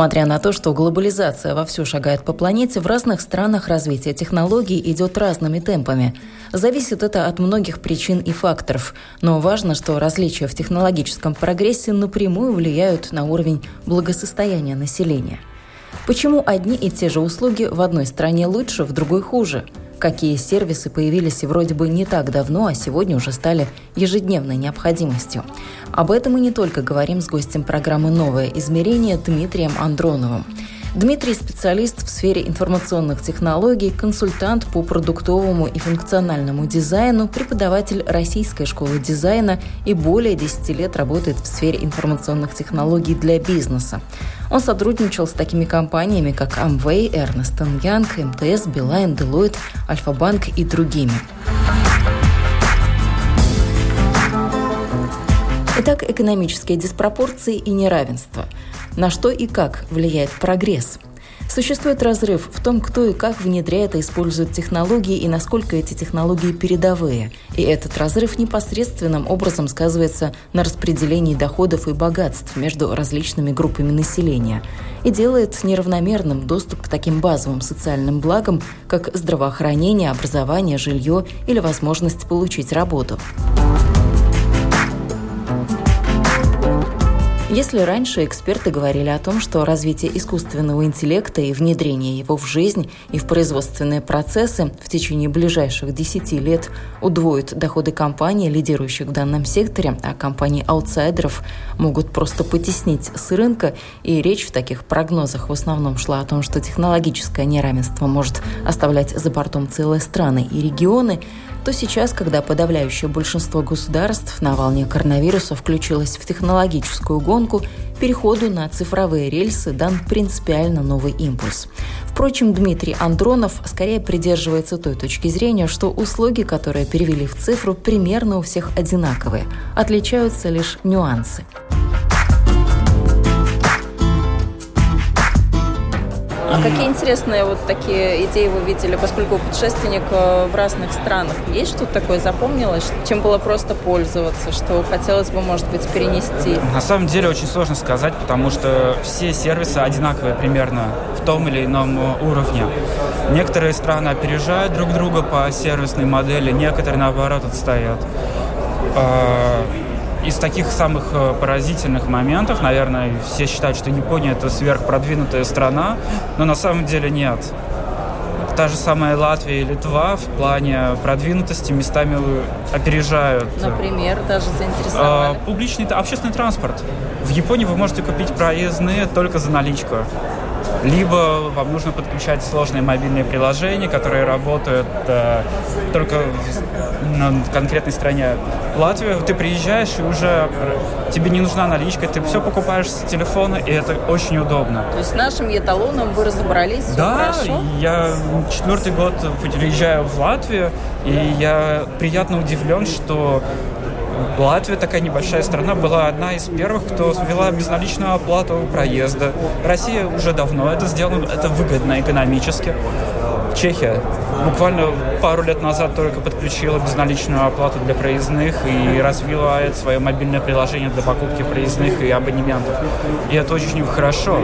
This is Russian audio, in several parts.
Несмотря на то, что глобализация вовсю шагает по планете, в разных странах развитие технологий идет разными темпами. Зависит это от многих причин и факторов. Но важно, что различия в технологическом прогрессе напрямую влияют на уровень благосостояния населения. Почему одни и те же услуги в одной стране лучше, в другой хуже – какие сервисы появились и вроде бы не так давно, а сегодня уже стали ежедневной необходимостью. Об этом мы не только говорим с гостем программы «Новое измерение» Дмитрием Андроновым. Дмитрий – специалист в сфере информационных технологий, консультант по продуктовому и функциональному дизайну, преподаватель Российской школы дизайна и более 10 лет работает в сфере информационных технологий для бизнеса. Он сотрудничал с такими компаниями, как Amway, Ernst Young, МТС, Билайн, Deloitte, Альфа-Банк и другими. Итак, экономические диспропорции и неравенство – на что и как влияет прогресс? Существует разрыв в том, кто и как внедряет и использует технологии и насколько эти технологии передовые. И этот разрыв непосредственным образом сказывается на распределении доходов и богатств между различными группами населения и делает неравномерным доступ к таким базовым социальным благам, как здравоохранение, образование, жилье или возможность получить работу. Если раньше эксперты говорили о том, что развитие искусственного интеллекта и внедрение его в жизнь и в производственные процессы в течение ближайших 10 лет удвоит доходы компаний, лидирующих в данном секторе, а компании аутсайдеров могут просто потеснить с рынка, и речь в таких прогнозах в основном шла о том, что технологическое неравенство может оставлять за бортом целые страны и регионы, то сейчас, когда подавляющее большинство государств на волне коронавируса включилось в технологическую гонку, переходу на цифровые рельсы дан принципиально новый импульс. Впрочем, Дмитрий Андронов скорее придерживается той точки зрения, что услуги, которые перевели в цифру, примерно у всех одинаковые. Отличаются лишь нюансы. А какие интересные вот такие идеи вы видели, поскольку путешественник э, в разных странах? Есть что-то такое запомнилось, чем было просто пользоваться, что хотелось бы, может быть, перенести? На самом деле очень сложно сказать, потому что все сервисы одинаковые примерно в том или ином уровне. Некоторые страны опережают друг друга по сервисной модели, некоторые, наоборот, отстоят. Из таких самых э, поразительных моментов, наверное, все считают, что Япония это сверхпродвинутая страна, но на самом деле нет. Та же самая Латвия и Литва в плане продвинутости местами опережают. Например, даже заинтересовали. А, публичный, общественный транспорт. В Японии вы можете купить проездные только за наличку либо вам нужно подключать сложные мобильные приложения, которые работают э, только на конкретной стране. Латвия, ты приезжаешь и уже тебе не нужна наличка, ты все покупаешь с телефона, и это очень удобно. То есть с нашим эталоном вы разобрались, да, хорошо? я четвертый год приезжаю в Латвию, и я приятно удивлен, что Латвия, такая небольшая страна, была одна из первых, кто ввела безналичную оплату проезда. Россия уже давно это сделала, это выгодно экономически. Чехия буквально пару лет назад только подключила безналичную оплату для проездных и развивает свое мобильное приложение для покупки проездных и абонементов. И это очень хорошо.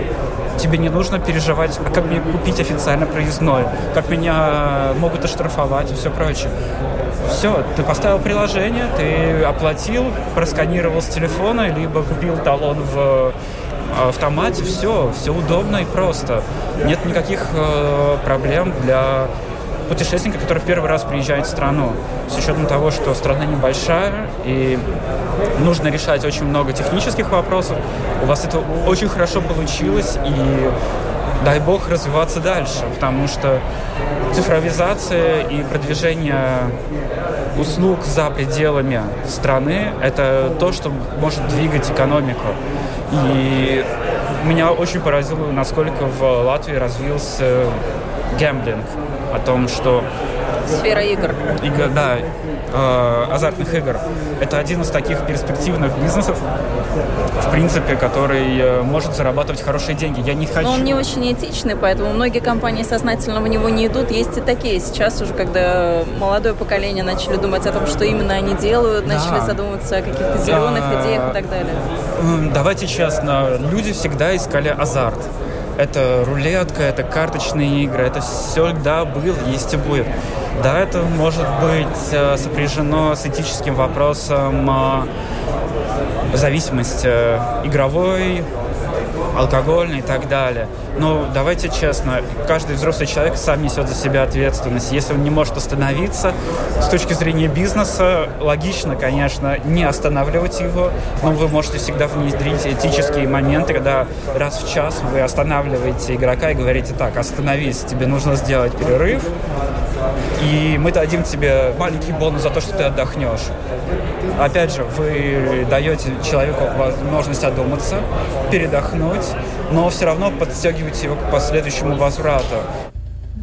Тебе не нужно переживать, а как мне купить официально проездной, как меня могут оштрафовать и все прочее. Все, ты поставил приложение, ты оплатил, просканировал с телефона, либо купил талон в э, автомате, все, все удобно и просто. Нет никаких э, проблем для путешественника, который в первый раз приезжает в страну. С учетом того, что страна небольшая и нужно решать очень много технических вопросов, у вас это очень хорошо получилось и дай бог развиваться дальше, потому что цифровизация и продвижение услуг за пределами страны – это то, что может двигать экономику. И меня очень поразило, насколько в Латвии развился гэмблинг, о том, что Сфера игр. Игр, да, э, азартных игр. Это один из таких перспективных бизнесов, в принципе, который э, может зарабатывать хорошие деньги. Я не хочу... Но он не очень этичный, поэтому многие компании сознательно в него не идут. Есть и такие. Сейчас уже, когда молодое поколение начали думать о том, что именно они делают, да. начали задумываться о каких-то зеленых а... идеях и так далее. Давайте честно, люди всегда искали азарт. Это рулетка, это карточные игры, это всегда было, есть и будет. Да, это может быть э, сопряжено с этическим вопросом э, зависимости э, игровой, алкогольный и так далее. Но давайте честно, каждый взрослый человек сам несет за себя ответственность. Если он не может остановиться, с точки зрения бизнеса, логично, конечно, не останавливать его, но вы можете всегда внедрить этические моменты, когда раз в час вы останавливаете игрока и говорите, так, остановись, тебе нужно сделать перерыв, и мы дадим тебе маленький бонус за то, что ты отдохнешь. Опять же, вы даете человеку возможность одуматься, передохнуть, но все равно подстегиваете его к последующему возврату.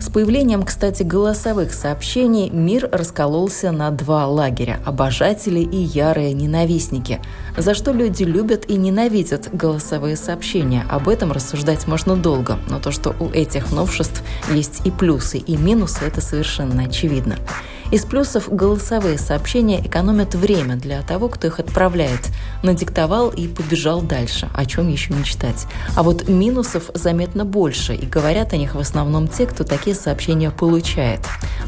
С появлением, кстати, голосовых сообщений мир раскололся на два лагеря – обожатели и ярые ненавистники. За что люди любят и ненавидят голосовые сообщения? Об этом рассуждать можно долго, но то, что у этих новшеств есть и плюсы, и минусы, это совершенно очевидно. Из плюсов голосовые сообщения экономят время для того, кто их отправляет. Надиктовал и побежал дальше, о чем еще мечтать. А вот минусов заметно больше, и говорят о них в основном те, кто такие сообщения получает.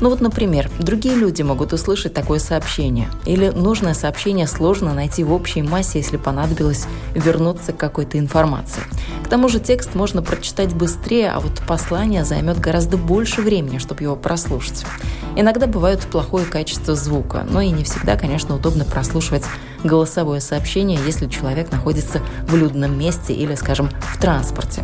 Ну вот, например, другие люди могут услышать такое сообщение. Или нужное сообщение сложно найти в общей массе, если понадобилось вернуться к какой-то информации. К тому же текст можно прочитать быстрее, а вот послание займет гораздо больше времени, чтобы его прослушать. Иногда бывают плохое качество звука, но и не всегда, конечно, удобно прослушивать голосовое сообщение, если человек находится в людном месте или, скажем, в транспорте.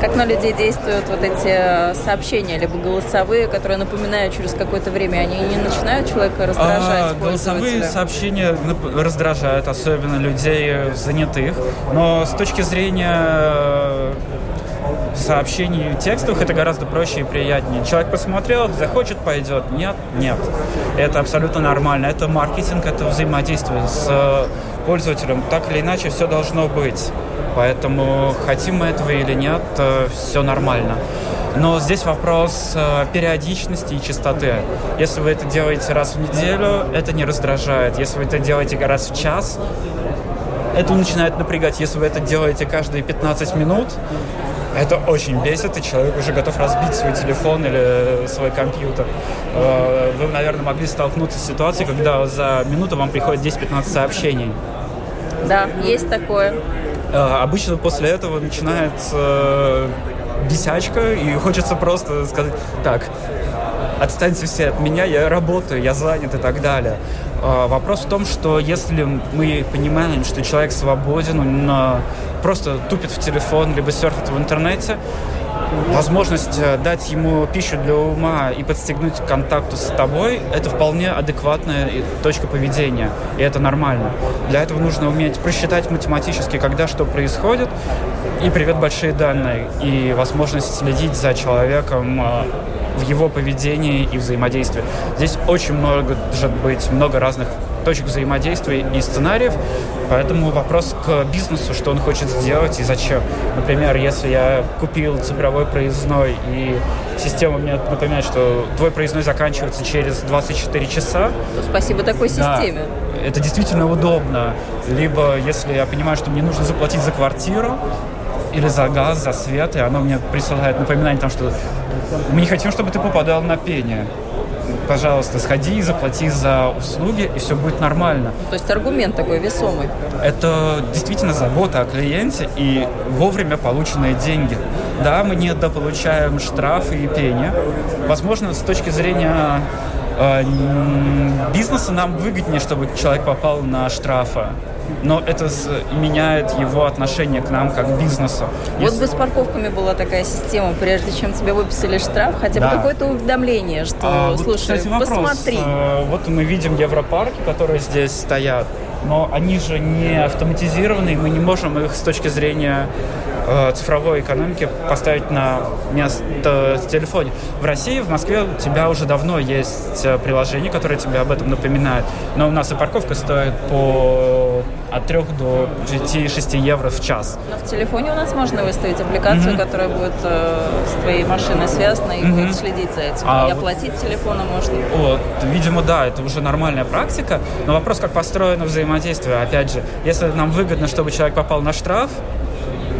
Как на людей действуют вот эти сообщения, либо голосовые, которые напоминают через какое-то время, они не начинают человека раздражать? А, голосовые сообщения раздражают, особенно людей занятых, но с точки зрения сообщений текстовых это гораздо проще и приятнее. Человек посмотрел, захочет, пойдет. Нет, нет. Это абсолютно нормально. Это маркетинг, это взаимодействие с э, пользователем. Так или иначе, все должно быть. Поэтому хотим мы этого или нет, э, все нормально. Но здесь вопрос э, периодичности и частоты. Если вы это делаете раз в неделю, это не раздражает. Если вы это делаете раз в час, это начинает напрягать. Если вы это делаете каждые 15 минут, это очень бесит, и человек уже готов разбить свой телефон или свой компьютер. Э, вы, наверное, могли столкнуться с ситуацией, когда за минуту вам приходит 10-15 сообщений. Да, есть такое. Э, обычно после этого начинается бесячка, и хочется просто сказать, так, отстаньте все от меня, я работаю, я занят и так далее. А, вопрос в том, что если мы понимаем, что человек свободен, он а, просто тупит в телефон, либо серфит в интернете, возможность э, дать ему пищу для ума и подстегнуть к контакту с тобой, это вполне адекватная точка поведения, и это нормально. Для этого нужно уметь просчитать математически, когда что происходит, и привет большие данные, и возможность следить за человеком а, в его поведении и взаимодействии. Здесь очень много может быть много разных точек взаимодействия и сценариев, поэтому вопрос к бизнесу, что он хочет сделать и зачем. Например, если я купил цифровой проездной и система мне напоминает, что твой проездной заканчивается через 24 часа. То спасибо такой системе. Да, это действительно удобно. Либо если я понимаю, что мне нужно заплатить за квартиру, или за газ, за свет, и оно мне присылает напоминание, там, что мы не хотим, чтобы ты попадал на пение. Пожалуйста, сходи и заплати за услуги, и все будет нормально. То есть аргумент такой весомый. Это действительно забота о клиенте и вовремя полученные деньги. Да, мы недополучаем штрафы и пение. Возможно, с точки зрения э, бизнеса нам выгоднее, чтобы человек попал на штрафы но это меняет его отношение к нам как бизнесу. Вот Если... бы с парковками была такая система, прежде чем тебе выписали штраф, хотя бы да. какое-то уведомление, что, а, слушай, вот, кстати, вопрос. посмотри. А, вот мы видим Европарки, которые здесь стоят, но они же не автоматизированы, и мы не можем их с точки зрения э, цифровой экономики поставить на место в телефоне. В России, в Москве у тебя уже давно есть э, приложение, которое тебе об этом напоминает, но у нас и парковка стоит по от 3 до 5-6 евро в час. Но в телефоне у нас можно выставить аппликацию, mm-hmm. которая будет э, с твоей машиной связана и mm-hmm. будет следить за этим. А и оплатить телефоном можно. Вот, видимо, да, это уже нормальная практика. Но вопрос, как построено взаимодействие. Опять же, если нам выгодно, чтобы человек попал на штраф,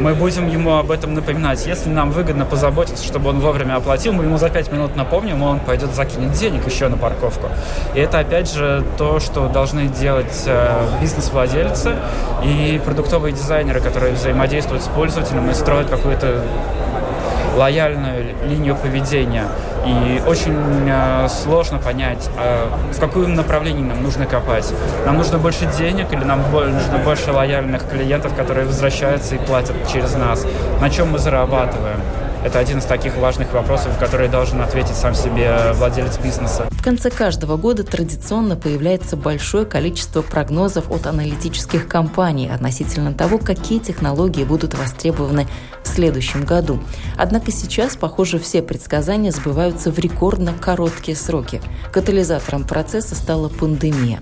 мы будем ему об этом напоминать. Если нам выгодно позаботиться, чтобы он вовремя оплатил, мы ему за 5 минут напомним, и он пойдет закинет денег еще на парковку. И это, опять же, то, что должны делать э, бизнес-владельцы и продуктовые дизайнеры, которые взаимодействуют с пользователем и строят какую-то лояльную линию поведения. И очень э, сложно понять, э, в каком направлении нам нужно копать. Нам нужно больше денег или нам нужно больше лояльных клиентов, которые возвращаются и платят через нас? На чем мы зарабатываем? Это один из таких важных вопросов, которые должен ответить сам себе владелец бизнеса. В конце каждого года традиционно появляется большое количество прогнозов от аналитических компаний относительно того, какие технологии будут востребованы в следующем году. Однако сейчас, похоже, все предсказания сбываются в рекордно короткие сроки. Катализатором процесса стала пандемия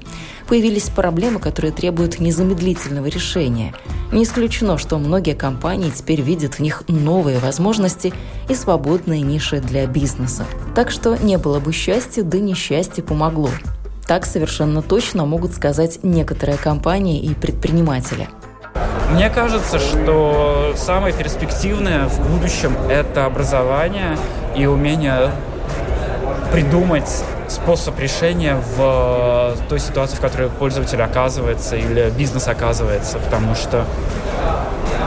появились проблемы, которые требуют незамедлительного решения. Не исключено, что многие компании теперь видят в них новые возможности и свободные ниши для бизнеса. Так что не было бы счастья, да несчастье помогло. Так совершенно точно могут сказать некоторые компании и предприниматели. Мне кажется, что самое перспективное в будущем – это образование и умение придумать способ решения в э, той ситуации, в которой пользователь оказывается или бизнес оказывается, потому что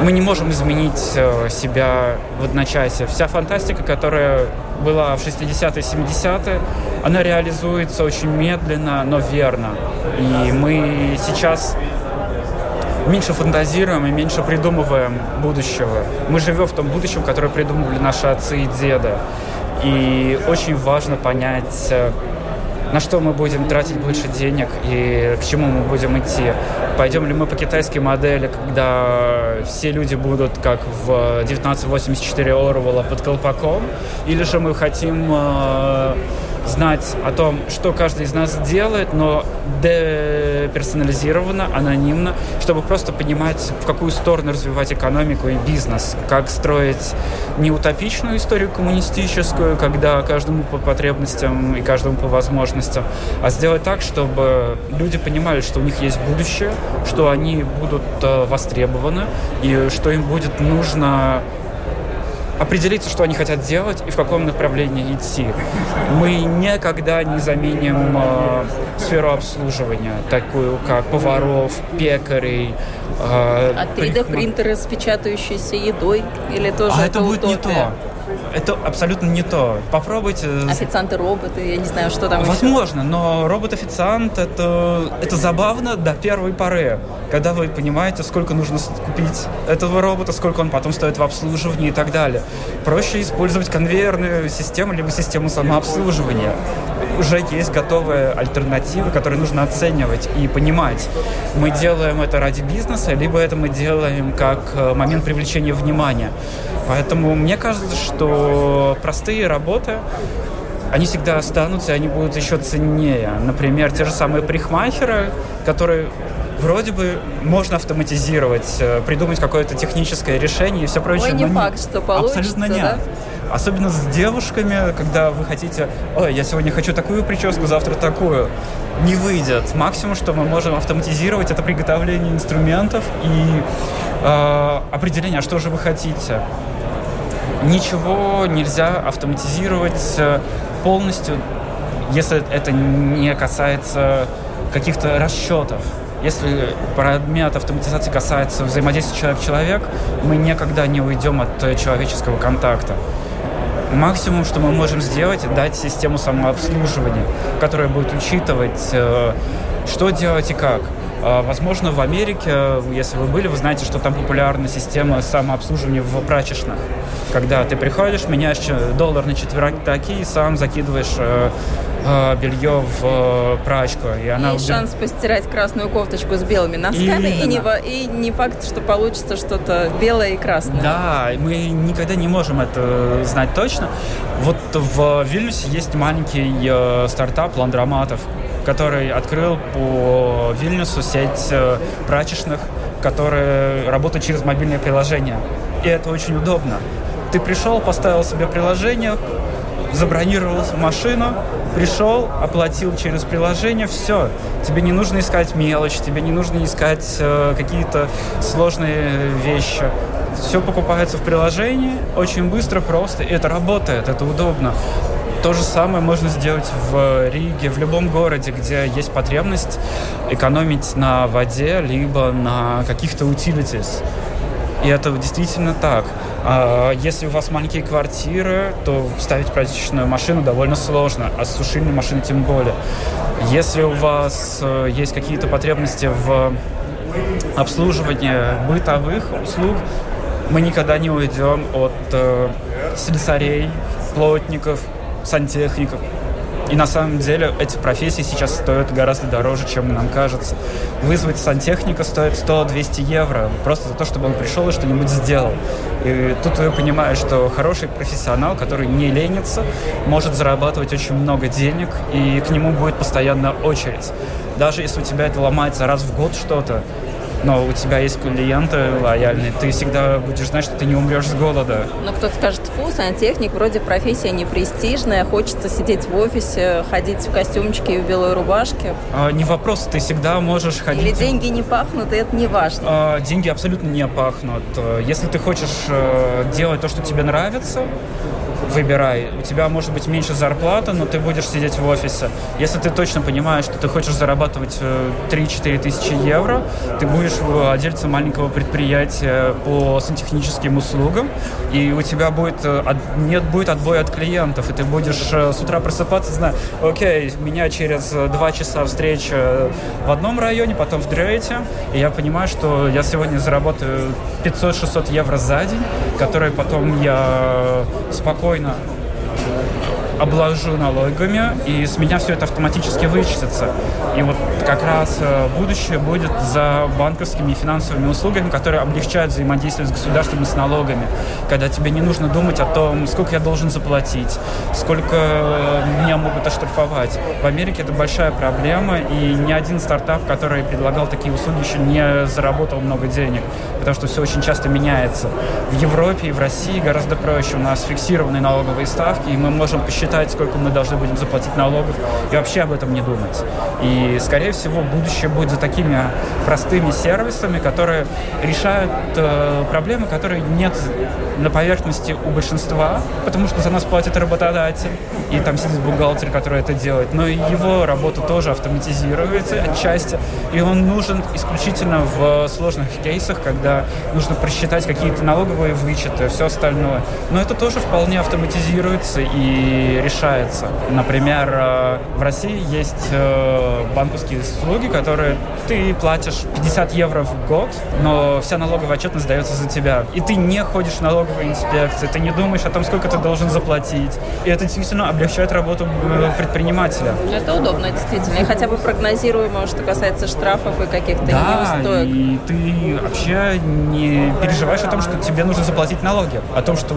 мы не можем изменить э, себя в одночасье. Вся фантастика, которая была в 60-е, 70-е, она реализуется очень медленно, но верно. И мы сейчас меньше фантазируем и меньше придумываем будущего. Мы живем в том будущем, которое придумывали наши отцы и деды. И очень важно понять, э, на что мы будем тратить больше денег и к чему мы будем идти. Пойдем ли мы по китайской модели, когда все люди будут как в 1984 Орвелла под колпаком, или же мы хотим э, знать о том, что каждый из нас делает, но деперсонализированно, анонимно, чтобы просто понимать, в какую сторону развивать экономику и бизнес, как строить не утопичную историю коммунистическую, когда каждому по потребностям и каждому по возможностям, а сделать так, чтобы люди понимали, что у них есть будущее, что они будут э, востребованы и что им будет нужно определиться, что они хотят делать и в каком направлении идти. Мы никогда не заменим э, сферу обслуживания, такую как поваров, пекарей. Э, а 3D-принтеры с печатающейся едой или тоже А это, это будет утопия? не то это абсолютно не то. Попробуйте. Официанты-роботы, я не знаю, что там Возможно, еще. но робот-официант это, это забавно до первой поры. Когда вы понимаете, сколько нужно купить этого робота, сколько он потом стоит в обслуживании и так далее. Проще использовать конвейерную систему, либо систему самообслуживания. Уже есть готовые альтернативы, которые нужно оценивать и понимать. Мы делаем это ради бизнеса, либо это мы делаем как э, момент привлечения внимания. Поэтому мне кажется, что простые работы, они всегда останутся, и они будут еще ценнее. Например, те же самые парикмахеры, которые вроде бы можно автоматизировать, э, придумать какое-то техническое решение и все прочее. Ой, не факт, не... что получится, Абсолютно нет. Да? Особенно с девушками, когда вы хотите, ой, я сегодня хочу такую прическу, завтра такую. Не выйдет. Максимум, что мы можем автоматизировать, это приготовление инструментов и э, определение, а что же вы хотите. Ничего нельзя автоматизировать э, полностью, если это не касается каких-то расчетов. Если предмет автоматизации касается взаимодействия человек-человек, мы никогда не уйдем от человеческого контакта. Максимум, что мы можем сделать, дать систему самообслуживания, которая будет учитывать, э, что делать и как. А, возможно, в Америке, если вы были, вы знаете, что там популярна система самообслуживания в прачечных. Когда ты приходишь, меняешь доллар на четвераки и сам закидываешь э, белье в э, прачку. И, она и шанс постирать красную кофточку с белыми носками, и не, и не факт, что получится что-то белое и красное. Да, мы никогда не можем это знать точно. Вот в Вильнюсе есть маленький э, стартап ландроматов, который открыл по Вильнюсу сеть э, прачечных, которые работают через мобильное приложение. И это очень удобно. Ты пришел, поставил себе приложение, забронировал машину, пришел, оплатил через приложение, все. Тебе не нужно искать мелочь, тебе не нужно искать э, какие-то сложные вещи. Все покупается в приложении, очень быстро, просто, и это работает, это удобно. То же самое можно сделать в Риге, в любом городе, где есть потребность экономить на воде, либо на каких-то utilities. И это действительно так. А если у вас маленькие квартиры, то ставить прачечную машину довольно сложно, а сушильную машину тем более. Если у вас э, есть какие-то потребности в обслуживании бытовых услуг, мы никогда не уйдем от э, слесарей, плотников, сантехников. И на самом деле эти профессии сейчас стоят гораздо дороже, чем нам кажется. Вызвать сантехника стоит 100-200 евро, просто за то, чтобы он пришел и что-нибудь сделал. И тут я понимаю, что хороший профессионал, который не ленится, может зарабатывать очень много денег, и к нему будет постоянно очередь. Даже если у тебя это ломается раз в год что-то, но у тебя есть клиенты лояльные, ты всегда будешь знать, что ты не умрешь с голода. Но кто-то скажет, фу, сантехник, вроде профессия не престижная, хочется сидеть в офисе, ходить в костюмчике и в белой рубашке. А, не вопрос, ты всегда можешь ходить... Или деньги не пахнут, и это не важно. А, деньги абсолютно не пахнут. Если ты хочешь э, делать то, что тебе нравится, выбирай. У тебя может быть меньше зарплата, но ты будешь сидеть в офисе. Если ты точно понимаешь, что ты хочешь зарабатывать 3-4 э, тысячи евро, ты будешь владельцем маленького предприятия по сантехническим услугам, и у тебя будет, э, нет будет отбоя от клиентов, и ты будешь э, с утра просыпаться, зная, окей, меня через два часа встреча в одном районе, потом в третьем, и я понимаю, что я сегодня заработаю 500-600 евро за день, которые потом я спокойно спокойно обложу налогами, и с меня все это автоматически вычтется. И вот как раз э, будущее будет за банковскими и финансовыми услугами, которые облегчают взаимодействие с государством и с налогами, когда тебе не нужно думать о том, сколько я должен заплатить, сколько меня могут оштрафовать. В Америке это большая проблема, и ни один стартап, который предлагал такие услуги, еще не заработал много денег, потому что все очень часто меняется. В Европе и в России гораздо проще. У нас фиксированные налоговые ставки, и мы можем посчитать считать, сколько мы должны будем заплатить налогов, и вообще об этом не думать. И, скорее всего, будущее будет за такими простыми сервисами, которые решают э, проблемы, которые нет на поверхности у большинства, потому что за нас платит работодатель, и там сидит бухгалтер, который это делает. Но его работа тоже автоматизируется отчасти, и он нужен исключительно в сложных кейсах, когда нужно просчитать какие-то налоговые вычеты, все остальное. Но это тоже вполне автоматизируется, и решается. Например, э, в России есть э, банковские услуги, которые ты платишь 50 евро в год, но вся налоговая отчетность дается за тебя. И ты не ходишь в налоговые инспекции, ты не думаешь о том, сколько ты должен заплатить. И это действительно облегчает работу э, предпринимателя. Это удобно, действительно. И хотя бы прогнозируемо, что касается штрафов и каких-то да, неустоек. и ты вообще не переживаешь о том, что тебе нужно заплатить налоги. О том, что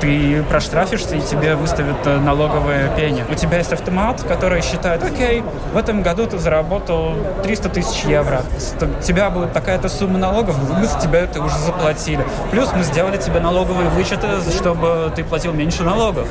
ты проштрафишься и тебе выставят э, налоговое пение. У тебя есть автомат, который считает, окей, в этом году ты заработал 300 тысяч евро. У тебя будет такая-то сумма налогов, мы с тебя это уже заплатили. Плюс мы сделали тебе налоговые вычеты, чтобы ты платил меньше налогов.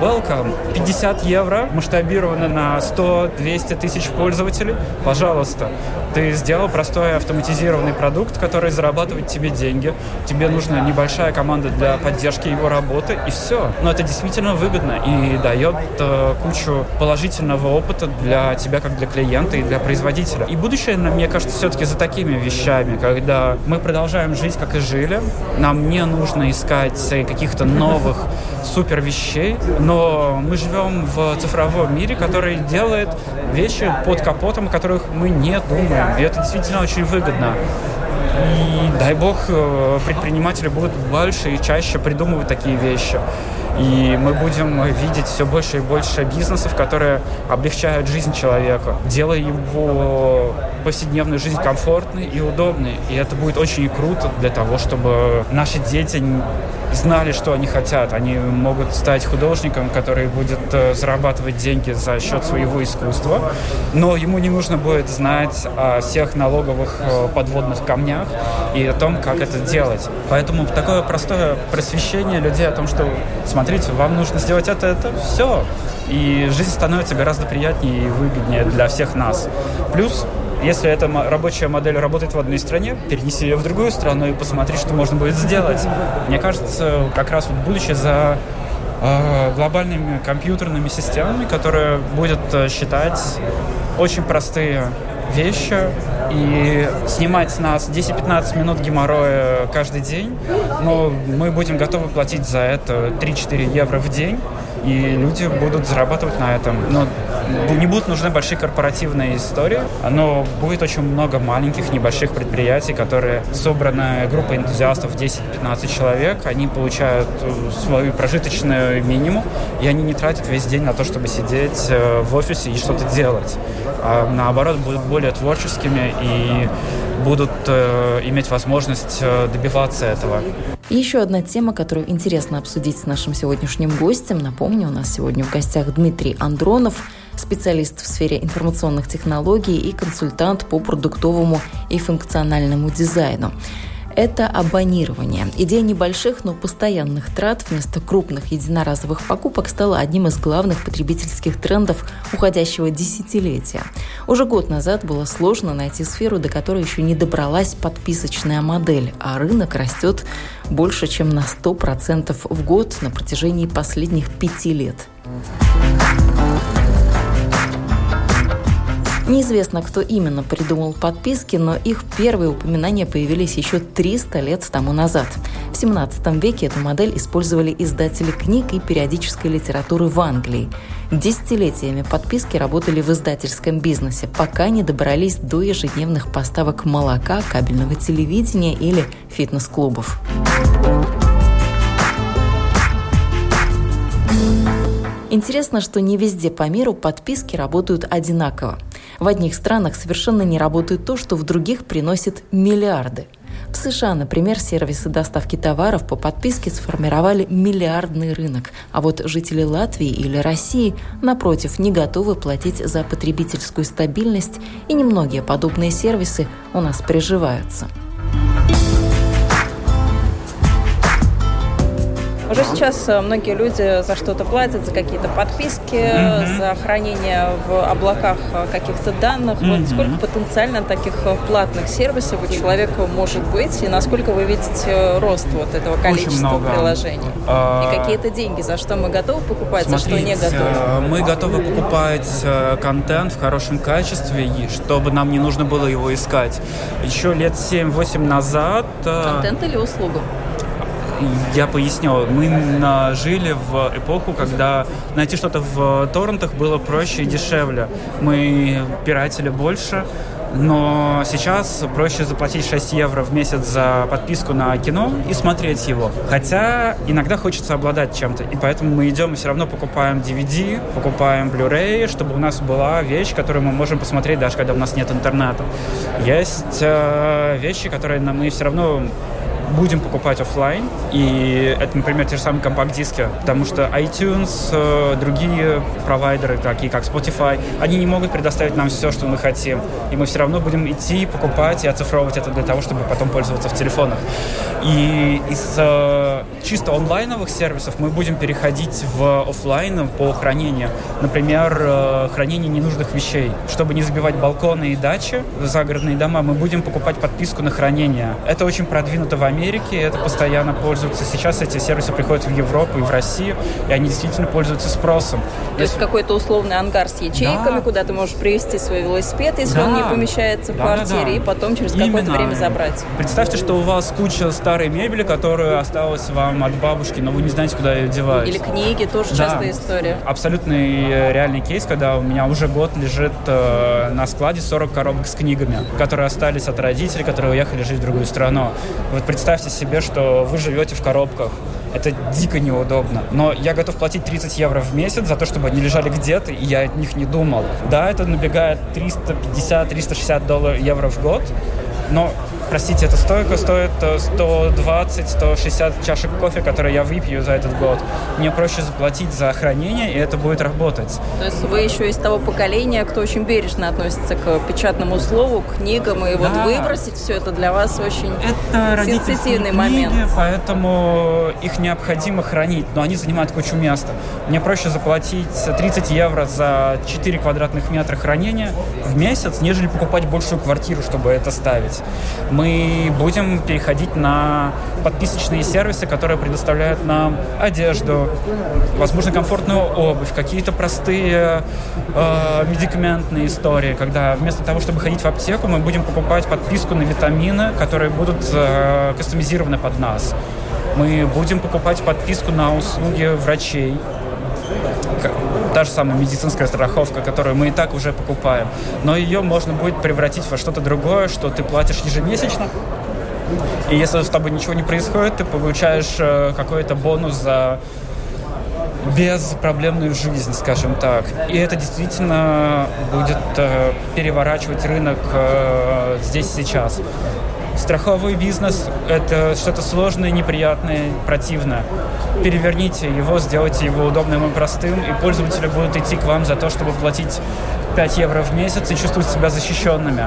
Welcome. 50 евро, масштабировано на 100-200 тысяч пользователей. Пожалуйста. Ты сделал простой автоматизированный продукт, который зарабатывает тебе деньги. Тебе нужна небольшая команда для поддержки его работы, и все. Но это действительно выгодно и дает э, кучу положительного опыта для тебя, как для клиента и для производителя. И будущее, мне кажется, все-таки за такими вещами, когда мы продолжаем жить, как и жили, нам не нужно искать каких-то новых супер вещей, Но мы живем в цифровом мире, который делает вещи под капотом, о которых мы не думаем. И это действительно очень выгодно. И дай бог э, предприниматели будут больше и чаще придумывать такие вещи. И мы будем видеть все больше и больше бизнесов, которые облегчают жизнь человека, делая его повседневную жизнь комфортной и удобной. И это будет очень круто для того, чтобы наши дети знали, что они хотят. Они могут стать художником, который будет э, зарабатывать деньги за счет своего искусства, но ему не нужно будет знать о всех налоговых э, подводных камнях и о том, как это делать. Поэтому такое простое просвещение людей о том, что, смотрите, вам нужно сделать это, это все. И жизнь становится гораздо приятнее и выгоднее для всех нас. Плюс если эта рабочая модель работает в одной стране, перенеси ее в другую страну и посмотри, что можно будет сделать. Мне кажется, как раз вот будущее за э, глобальными компьютерными системами, которые будет э, считать очень простые вещи и снимать с нас 10-15 минут геморроя каждый день, но мы будем готовы платить за это 3-4 евро в день, и люди будут зарабатывать на этом. Но не будут нужны большие корпоративные истории, но будет очень много маленьких, небольших предприятий, которые собраны группой энтузиастов 10-15 человек, они получают э, свой прожиточный минимум, и они не тратят весь день на то, чтобы сидеть э, в офисе и что-то делать. А наоборот, будут более творческими и будут э, иметь возможность э, добиваться этого. И еще одна тема, которую интересно обсудить с нашим сегодняшним гостем. Напомню, у нас сегодня в гостях Дмитрий Андронов, специалист в сфере информационных технологий и консультант по продуктовому и функциональному дизайну это абонирование. Идея небольших, но постоянных трат вместо крупных единоразовых покупок стала одним из главных потребительских трендов уходящего десятилетия. Уже год назад было сложно найти сферу, до которой еще не добралась подписочная модель, а рынок растет больше, чем на 100% в год на протяжении последних пяти лет. Неизвестно, кто именно придумал подписки, но их первые упоминания появились еще 300 лет тому назад. В 17 веке эту модель использовали издатели книг и периодической литературы в Англии. Десятилетиями подписки работали в издательском бизнесе, пока не добрались до ежедневных поставок молока, кабельного телевидения или фитнес-клубов. Интересно, что не везде по миру подписки работают одинаково. В одних странах совершенно не работает то, что в других приносит миллиарды. В США, например, сервисы доставки товаров по подписке сформировали миллиардный рынок, а вот жители Латвии или России, напротив, не готовы платить за потребительскую стабильность, и немногие подобные сервисы у нас приживаются. Уже сейчас э, многие люди за что-то платят, за какие-то подписки, mm-hmm. за хранение в облаках э, каких-то данных. Mm-hmm. Вот сколько потенциально таких э, платных сервисов у человека может быть, и насколько вы видите рост вот этого количества приложений? А... И какие-то деньги, за что мы готовы покупать, Смотрите, за что не готовы? Мы готовы покупать контент в хорошем качестве, чтобы нам не нужно было его искать. Еще лет 7-8 назад... Контент или услугу? Я поясню, мы жили в эпоху, когда найти что-то в торрентах было проще и дешевле. Мы пиратели больше, но сейчас проще заплатить 6 евро в месяц за подписку на кино и смотреть его. Хотя иногда хочется обладать чем-то, и поэтому мы идем и все равно покупаем DVD, покупаем Blu-ray, чтобы у нас была вещь, которую мы можем посмотреть, даже когда у нас нет интернета. Есть э, вещи, которые мы все равно будем покупать офлайн. И это, например, те же самые компакт-диски, потому что iTunes, э, другие провайдеры, такие как Spotify, они не могут предоставить нам все, что мы хотим. И мы все равно будем идти, покупать и оцифровывать это для того, чтобы потом пользоваться в телефонах. И из э, чисто онлайновых сервисов мы будем переходить в офлайн по хранению. Например, э, хранение ненужных вещей. Чтобы не забивать балконы и дачи, загородные дома, мы будем покупать подписку на хранение. Это очень продвинуто в Америке Америке, это постоянно пользуются. Сейчас эти сервисы приходят в Европу и в Россию, и они действительно пользуются спросом. То есть какой-то условный ангар с ячейками, да. куда ты можешь привезти свой велосипед, если да. он не помещается в да, квартире, да, да. и потом через какое-то время забрать. Представьте, что у вас куча старой мебели, которая осталась вам от бабушки, но вы не знаете, куда ее девать. Или книги, тоже да. частая история. Абсолютный э, реальный кейс, когда у меня уже год лежит э, на складе 40 коробок с книгами, которые остались от родителей, которые уехали жить в другую страну. Вот представьте себе, что вы живете в коробках. Это дико неудобно. Но я готов платить 30 евро в месяц за то, чтобы они лежали где-то, и я о них не думал. Да, это набегает 350-360 долларов евро в год, но простите, эта стойка стоит 120-160 э, чашек кофе, которые я выпью за этот год. Мне проще заплатить за хранение, и это будет работать. То есть вы еще из того поколения, кто очень бережно относится к печатному слову, книгам, и да. вот выбросить все это для вас очень это сенситивный момент. Книги, поэтому их необходимо хранить, но они занимают кучу места. Мне проще заплатить 30 евро за 4 квадратных метра хранения в месяц, нежели покупать большую квартиру, чтобы это ставить мы будем переходить на подписочные сервисы, которые предоставляют нам одежду, возможно, комфортную обувь, какие-то простые э, медикаментные истории, когда вместо того, чтобы ходить в аптеку, мы будем покупать подписку на витамины, которые будут э, кастомизированы под нас. Мы будем покупать подписку на услуги врачей, та же самая медицинская страховка, которую мы и так уже покупаем. Но ее можно будет превратить во что-то другое, что ты платишь ежемесячно. И если с тобой ничего не происходит, ты получаешь э, какой-то бонус за безпроблемную жизнь, скажем так. И это действительно будет э, переворачивать рынок э, здесь сейчас. Страховой бизнес – это что-то сложное, неприятное, противное. Переверните его, сделайте его удобным и простым, и пользователи будут идти к вам за то, чтобы платить 5 евро в месяц и чувствовать себя защищенными.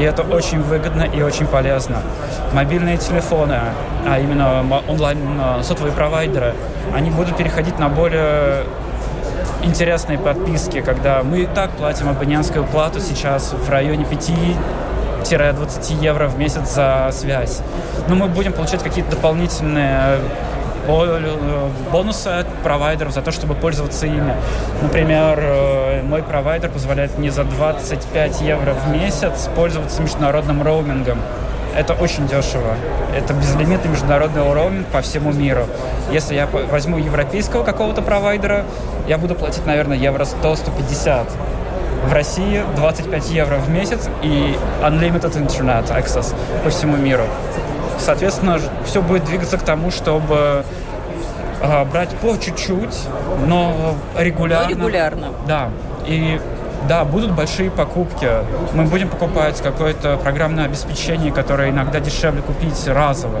И это очень выгодно и очень полезно. Мобильные телефоны, а именно онлайн э, сотовые провайдеры, они будут переходить на более интересные подписки, когда мы и так платим абонентскую плату сейчас в районе 5 20 евро в месяц за связь. Но мы будем получать какие-то дополнительные э, бонусы от провайдеров за то, чтобы пользоваться ими. Например, э, мой провайдер позволяет мне за 25 евро в месяц пользоваться международным роумингом. Это очень дешево. Это безлимитный международный роуминг по всему миру. Если я возьму европейского какого-то провайдера, я буду платить, наверное, евро 100-150 в России 25 евро в месяц и unlimited internet access по всему миру. Соответственно, все будет двигаться к тому, чтобы э, брать по чуть-чуть, но регулярно. Но регулярно. Да. И да, будут большие покупки. Мы будем покупать какое-то программное обеспечение, которое иногда дешевле купить разово.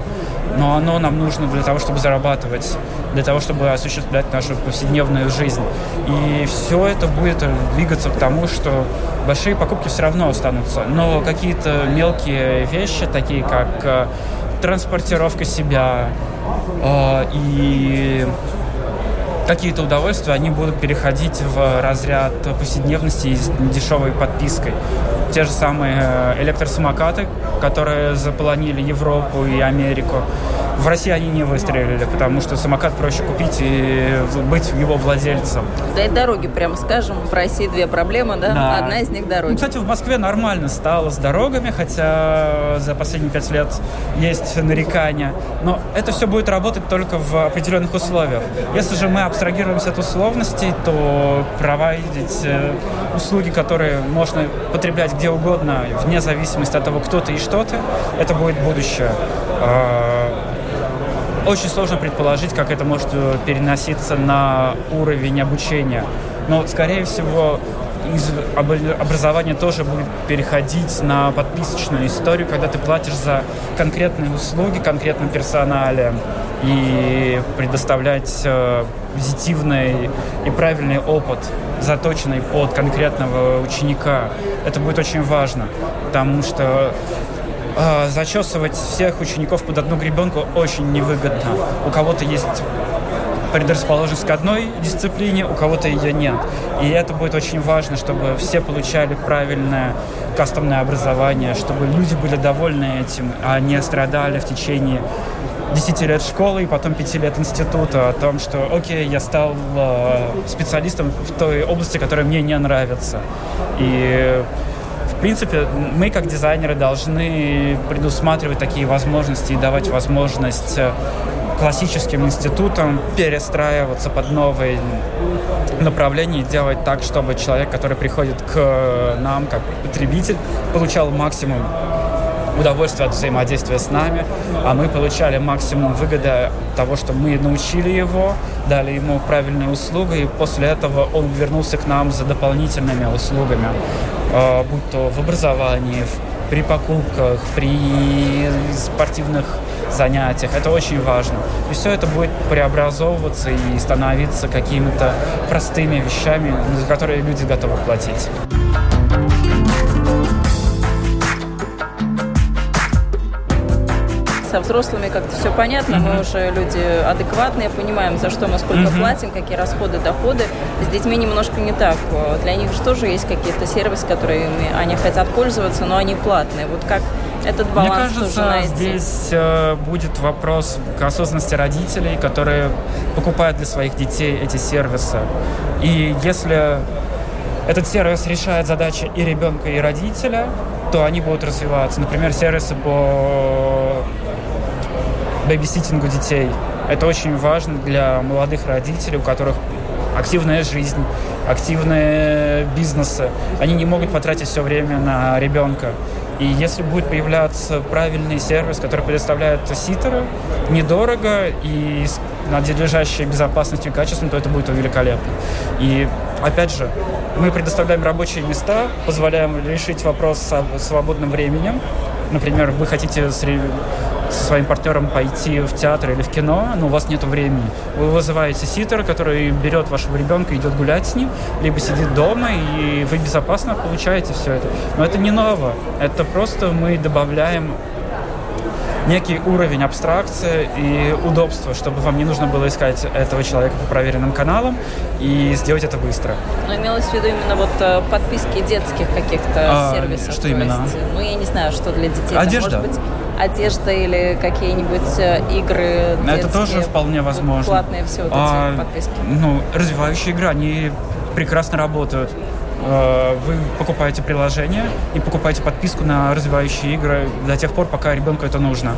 Но оно нам нужно для того, чтобы зарабатывать, для того, чтобы осуществлять нашу повседневную жизнь. И все это будет двигаться к тому, что большие покупки все равно останутся. Но какие-то мелкие вещи, такие как э, транспортировка себя э, и какие-то удовольствия, они будут переходить в разряд повседневности с дешевой подпиской. Те же самые э, электросамокаты, которые заполонили Европу и Америку. В России они не выстрелили, потому что самокат проще купить и быть его владельцем. Да и дороги, прямо скажем, в России две проблемы, да? да. Одна из них дороги. Ну, кстати, в Москве нормально стало с дорогами, хотя за последние пять лет есть нарекания. Но это все будет работать только в определенных условиях. Если же мы абстрагируемся от условностей, то проводить э, услуги, которые можно потреблять где угодно, вне зависимости от того, кто ты и что ты, это будет будущее. Очень сложно предположить, как это может э, переноситься на уровень обучения. Но, скорее всего, из образования тоже будет переходить на подписочную историю, когда ты платишь за конкретные услуги конкретным персонале и предоставлять э, позитивный и правильный опыт, заточенный под конкретного ученика. Это будет очень важно, потому что э, зачесывать всех учеников под одну гребенку очень невыгодно. У кого-то есть предрасположенность к одной дисциплине, у кого-то ее нет. И это будет очень важно, чтобы все получали правильное кастомное образование, чтобы люди были довольны этим, а не страдали в течение 10 лет школы и потом 5 лет института о том, что, окей, я стал э, специалистом в той области, которая мне не нравится. И в принципе, мы как дизайнеры должны предусматривать такие возможности и давать возможность э, классическим институтам перестраиваться под новые направления и делать так, чтобы человек, который приходит к нам как потребитель, получал максимум удовольствие от взаимодействия с нами, а мы получали максимум выгоды от того, что мы научили его, дали ему правильные услуги, и после этого он вернулся к нам за дополнительными услугами, будь то в образовании, при покупках, при спортивных занятиях. Это очень важно. И все это будет преобразовываться и становиться какими-то простыми вещами, за которые люди готовы платить. Со взрослыми как-то все понятно, мы уже люди адекватные, понимаем, за что мы сколько платим, какие расходы, доходы. С детьми немножко не так. Для них же тоже есть какие-то сервисы, которыми они хотят пользоваться, но они платные. Вот как этот баланс Мне кажется, найти? здесь э, будет вопрос к осознанности родителей, которые покупают для своих детей эти сервисы. И если этот сервис решает задачи и ребенка, и родителя, то они будут развиваться. Например, сервисы по бэбиситингу детей. Это очень важно для молодых родителей, у которых активная жизнь, активные бизнесы. Они не могут потратить все время на ребенка. И если будет появляться правильный сервис, который предоставляет ситеры, недорого и с безопасностью и качеством, то это будет великолепно. И опять же, мы предоставляем рабочие места, позволяем решить вопрос с свободным временем. Например, вы хотите со своим партнером пойти в театр или в кино, но у вас нет времени. Вы вызываете ситера, который берет вашего ребенка и идет гулять с ним, либо сидит дома, и вы безопасно получаете все это. Но это не ново. Это просто мы добавляем некий уровень абстракции и удобства, чтобы вам не нужно было искать этого человека по проверенным каналам и сделать это быстро. Но имелось в виду именно вот э, подписки детских каких-то а, сервисов. Что именно? Есть, ну, я не знаю, что для детей. Одежда. Там, может быть, одежда или какие-нибудь э, игры детские, Это тоже вполне возможно. Платные все вот а, эти подписки. Ну, развивающие игры, они прекрасно работают. Э, вы покупаете приложение и покупаете подписку на развивающие игры до тех пор, пока ребенку это нужно.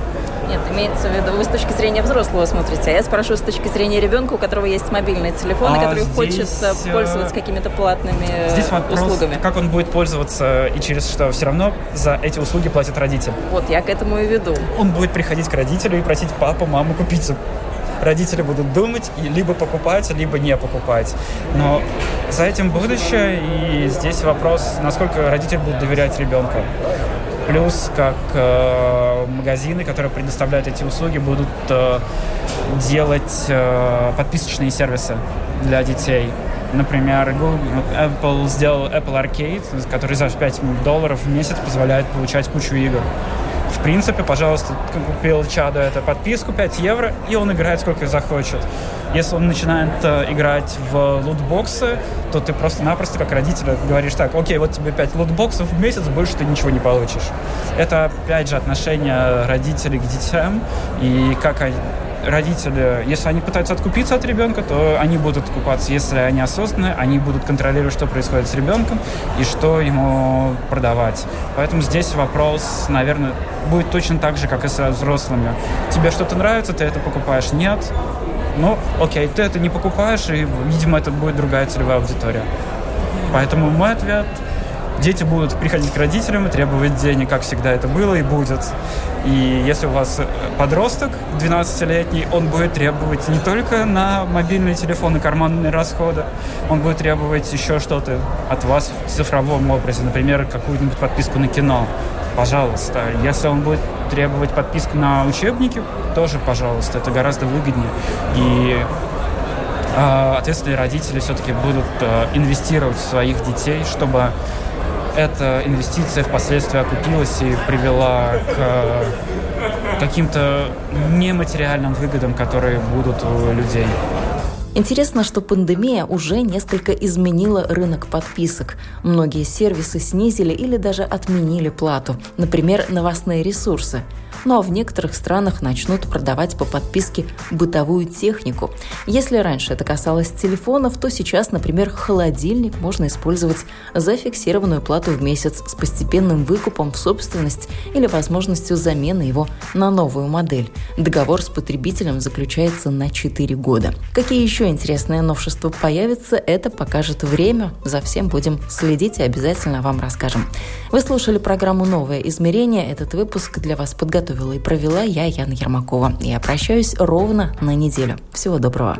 Нет, имеется в виду, вы с точки зрения взрослого смотрите, а я спрашиваю с точки зрения ребенка, у которого есть мобильный телефон, а и который здесь... хочет э, э, пользоваться какими-то платными здесь вопрос, услугами. как он будет пользоваться и через что. Все равно за эти услуги платит родитель. Вот, я к этому и веду. Он будет приходить к родителю и просить папу, маму купить родители будут думать и либо покупать, либо не покупать. Но за этим будущее, и здесь вопрос, насколько родители будут доверять ребенку. Плюс, как э, магазины, которые предоставляют эти услуги, будут э, делать э, подписочные сервисы для детей. Например, Google, Apple сделал Apple Arcade, который за 5 долларов в месяц позволяет получать кучу игр в принципе, пожалуйста, купил чаду эту подписку 5 евро, и он играет сколько захочет. Если он начинает э, играть в лутбоксы, то ты просто-напросто как родитель говоришь так, окей, вот тебе 5 лутбоксов в месяц, больше ты ничего не получишь. Это, опять же, отношение родителей к детям, и как они родители, если они пытаются откупиться от ребенка, то они будут откупаться. Если они осознанные, они будут контролировать, что происходит с ребенком и что ему продавать. Поэтому здесь вопрос, наверное, будет точно так же, как и со взрослыми. Тебе что-то нравится, ты это покупаешь? Нет? Ну, окей, ты это не покупаешь, и, видимо, это будет другая целевая аудитория. Поэтому мой ответ дети будут приходить к родителям и требовать денег, как всегда это было и будет. И если у вас подросток 12-летний, он будет требовать не только на мобильный телефон и карманные расходы, он будет требовать еще что-то от вас в цифровом образе, например, какую-нибудь подписку на кино. Пожалуйста. Если он будет требовать подписку на учебники, тоже, пожалуйста, это гораздо выгоднее. И э, ответственные родители все-таки будут э, инвестировать в своих детей, чтобы эта инвестиция впоследствии окупилась и привела к э, каким-то нематериальным выгодам, которые будут у людей. Интересно, что пандемия уже несколько изменила рынок подписок. Многие сервисы снизили или даже отменили плату. Например, новостные ресурсы – ну а в некоторых странах начнут продавать по подписке бытовую технику. Если раньше это касалось телефонов, то сейчас, например, холодильник можно использовать за фиксированную плату в месяц с постепенным выкупом в собственность или возможностью замены его на новую модель. Договор с потребителем заключается на 4 года. Какие еще интересные новшества появятся, это покажет время. За всем будем следить и обязательно вам расскажем. Вы слушали программу «Новое измерение». Этот выпуск для вас подготовлен подготовила и провела я, Яна Ермакова. Я прощаюсь ровно на неделю. Всего доброго.